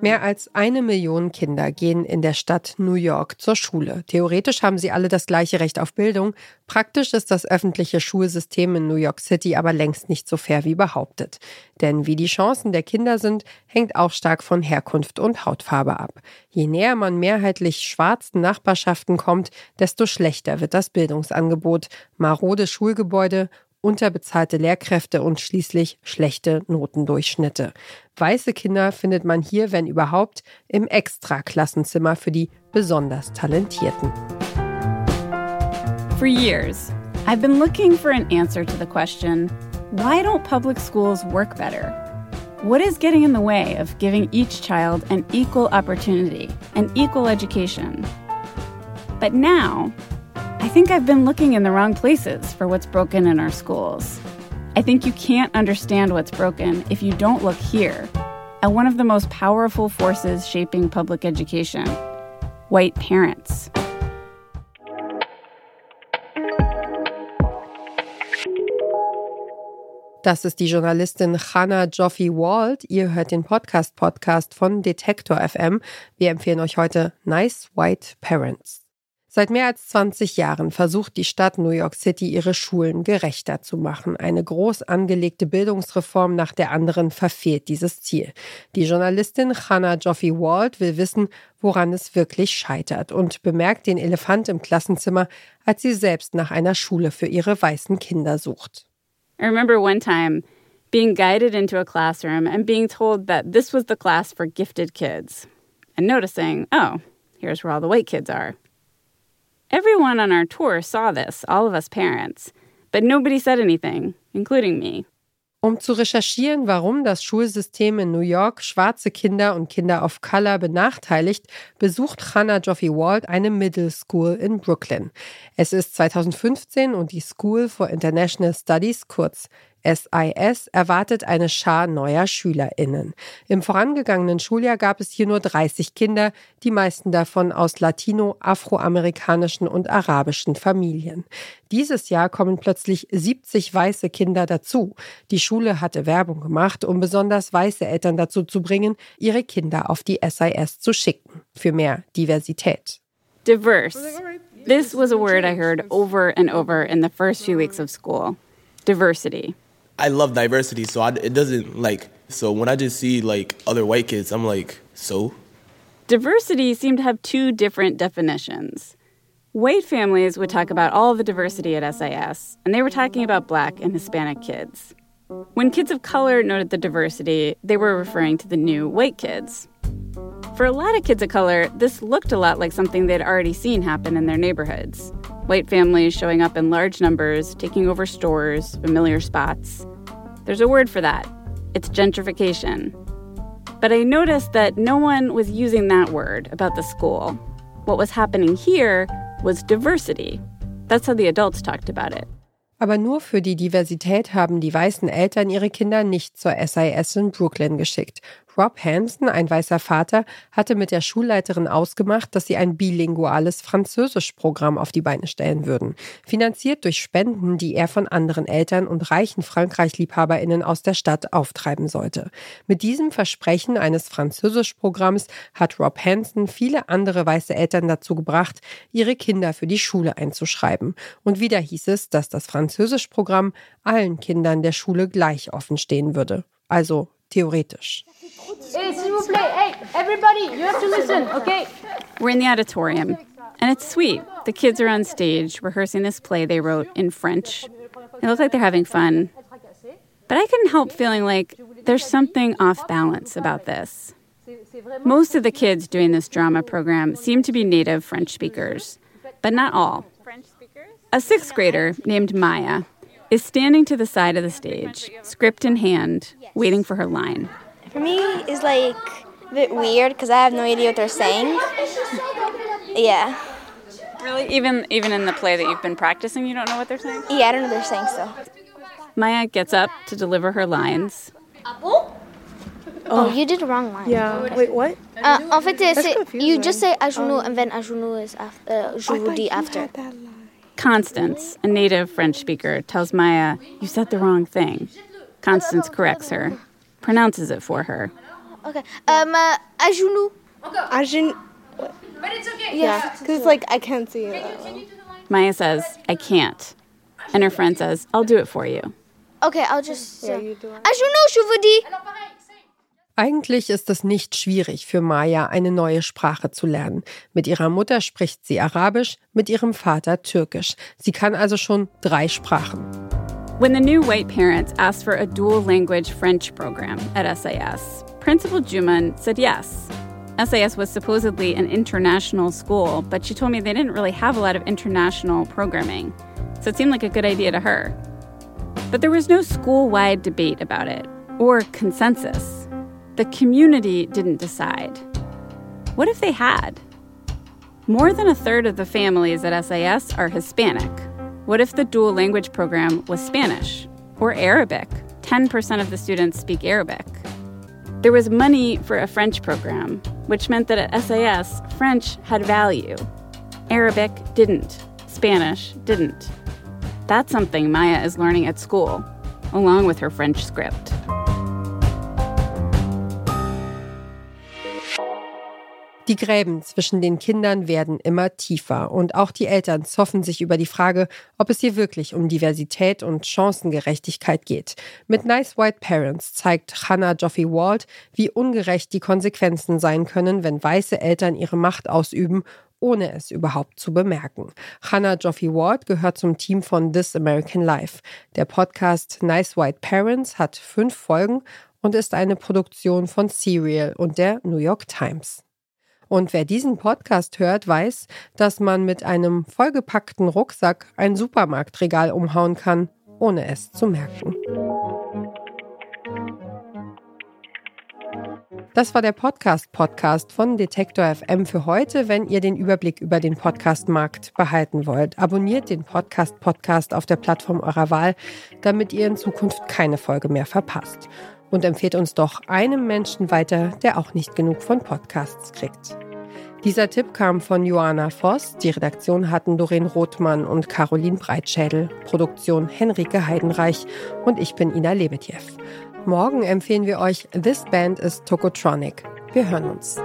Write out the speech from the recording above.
Mehr als eine Million Kinder gehen in der Stadt New York zur Schule. Theoretisch haben sie alle das gleiche Recht auf Bildung. Praktisch ist das öffentliche Schulsystem in New York City aber längst nicht so fair wie behauptet. Denn wie die Chancen der Kinder sind, hängt auch stark von Herkunft und Hautfarbe ab. Je näher man mehrheitlich schwarzen Nachbarschaften kommt, desto schlechter wird das Bildungsangebot. Marode Schulgebäude unterbezahlte Lehrkräfte und schließlich schlechte Notendurchschnitte. Weiße Kinder findet man hier, wenn überhaupt, im Extraklassenzimmer für die besonders Talentierten. For years, I've been looking for an answer to the question, why don't public schools work better? What is getting in the way of giving each child an equal opportunity, an equal education? But now, I think I've been looking in the wrong places for what's broken in our schools. I think you can't understand what's broken if you don't look here at one of the most powerful forces shaping public education white parents. Das ist die Journalistin Hannah Joffe Wald. Ihr hört den Podcast-Podcast von Detektor FM. Wir empfehlen euch heute Nice White Parents. Seit mehr als 20 Jahren versucht die Stadt New York City, ihre Schulen gerechter zu machen. Eine groß angelegte Bildungsreform nach der anderen verfehlt dieses Ziel. Die Journalistin Hannah Joffe Wald will wissen, woran es wirklich scheitert und bemerkt den Elefant im Klassenzimmer, als sie selbst nach einer Schule für ihre weißen Kinder sucht. I remember one time being guided into a classroom and being told that this was the class for gifted kids and noticing, oh, here's where all the white kids are. Everyone on our tour saw this, all of us parents, but nobody said anything, including me. Um zu recherchieren, warum das Schulsystem in New York schwarze Kinder und Kinder of Color benachteiligt, besucht Hannah Joffe Wald eine Middle School in Brooklyn. Es ist 2015 und die School for International Studies, kurz SIS erwartet eine Schar neuer SchülerInnen. Im vorangegangenen Schuljahr gab es hier nur 30 Kinder, die meisten davon aus latino, afroamerikanischen und arabischen Familien. Dieses Jahr kommen plötzlich 70 weiße Kinder dazu. Die Schule hatte Werbung gemacht, um besonders weiße Eltern dazu zu bringen, ihre Kinder auf die SIS zu schicken. Für mehr Diversität. Diverse. This was a word I heard over and over in the first few weeks of school. Diversity. I love diversity, so I, it doesn't like. So when I just see like other white kids, I'm like, so? Diversity seemed to have two different definitions. White families would talk about all the diversity at SIS, and they were talking about black and Hispanic kids. When kids of color noted the diversity, they were referring to the new white kids. For a lot of kids of color, this looked a lot like something they'd already seen happen in their neighborhoods white families showing up in large numbers, taking over stores, familiar spots. There's a word for that it's gentrification. But I noticed that no one was using that word about the school. What was happening here was diversity. That's how the adults talked about it. Aber nur für die Diversität haben die weißen Eltern ihre Kinder nicht zur SIS in Brooklyn geschickt. Rob Hansen, ein weißer Vater, hatte mit der Schulleiterin ausgemacht, dass sie ein bilinguales Französischprogramm auf die Beine stellen würden. Finanziert durch Spenden, die er von anderen Eltern und reichen Frankreich-LiebhaberInnen aus der Stadt auftreiben sollte. Mit diesem Versprechen eines Französischprogramms hat Rob Hansen viele andere weiße Eltern dazu gebracht, ihre Kinder für die Schule einzuschreiben. Und wieder hieß es, dass das Französischprogramm allen Kindern der Schule gleich offen stehen würde. Also theoretisch. Hey, s'il vous plaît, hey, everybody, you have to listen, okay? We're in the auditorium, and it's sweet. The kids are on stage rehearsing this play they wrote in French. They look like they're having fun. But I couldn't help feeling like there's something off balance about this. Most of the kids doing this drama program seem to be native French speakers, but not all. A sixth grader named Maya is standing to the side of the stage, script in hand, waiting for her line. For me, it's like a bit weird because I have no idea what they're saying. Yeah. Really? Even even in the play that you've been practicing, you don't know what they're saying? Yeah, I don't know what they're saying so. Maya gets up to deliver her lines. Oh, oh you did the wrong line. Yeah. Wait, what? Uh, en fait, c'est, you just say à genoux and then à genoux is after, uh, je vous dis after. Constance, a native French speaker, tells Maya, You said the wrong thing. Constance corrects her, pronounces it for her. Okay. Um, uh, à genoux. À genoux. But it's okay. Yeah, because like I can't see it. that well. Maya says, I can't. And her friend says, I'll do it for you. Okay, I'll just. Yeah, uh, you do it. à genoux, je vous dis. Eigentlich ist es nicht schwierig für Maya, eine neue Sprache zu lernen. Mit ihrer Mutter spricht sie Arabisch, mit ihrem Vater Türkisch. Sie kann also schon drei Sprachen. When the new white parents asked for a dual language French program at SAS, Principal Juman said yes. SAS was supposedly an international school, but she told me they didn't really have a lot of international programming, so it seemed like a good idea to her. But there was no school wide debate about it, or consensus. The community didn't decide. What if they had? More than a third of the families at SAS are Hispanic. What if the dual language program was Spanish or Arabic? 10% of the students speak Arabic. There was money for a French program, which meant that at SAS, French had value. Arabic didn't. Spanish didn't. That's something Maya is learning at school, along with her French script. Die Gräben zwischen den Kindern werden immer tiefer und auch die Eltern zoffen sich über die Frage, ob es hier wirklich um Diversität und Chancengerechtigkeit geht. Mit Nice White Parents zeigt Hannah Joffe Wald, wie ungerecht die Konsequenzen sein können, wenn weiße Eltern ihre Macht ausüben ohne es überhaupt zu bemerken. Hannah Joffe Ward gehört zum Team von This American Life. Der Podcast Nice White Parents hat fünf Folgen und ist eine Produktion von Serial und der New York Times. Und wer diesen Podcast hört, weiß, dass man mit einem vollgepackten Rucksack ein Supermarktregal umhauen kann, ohne es zu merken. Das war der Podcast-Podcast von Detektor FM für heute. Wenn ihr den Überblick über den Podcast-Markt behalten wollt, abonniert den Podcast-Podcast auf der Plattform eurer Wahl, damit ihr in Zukunft keine Folge mehr verpasst. Und empfehlt uns doch einem Menschen weiter, der auch nicht genug von Podcasts kriegt. Dieser Tipp kam von Joanna Voss. Die Redaktion hatten Doreen Rothmann und Caroline Breitschädel. Produktion Henrike Heidenreich und ich bin Ina Lebetjew. Morgen empfehlen wir euch This Band is Tokotronic. Wir hören uns.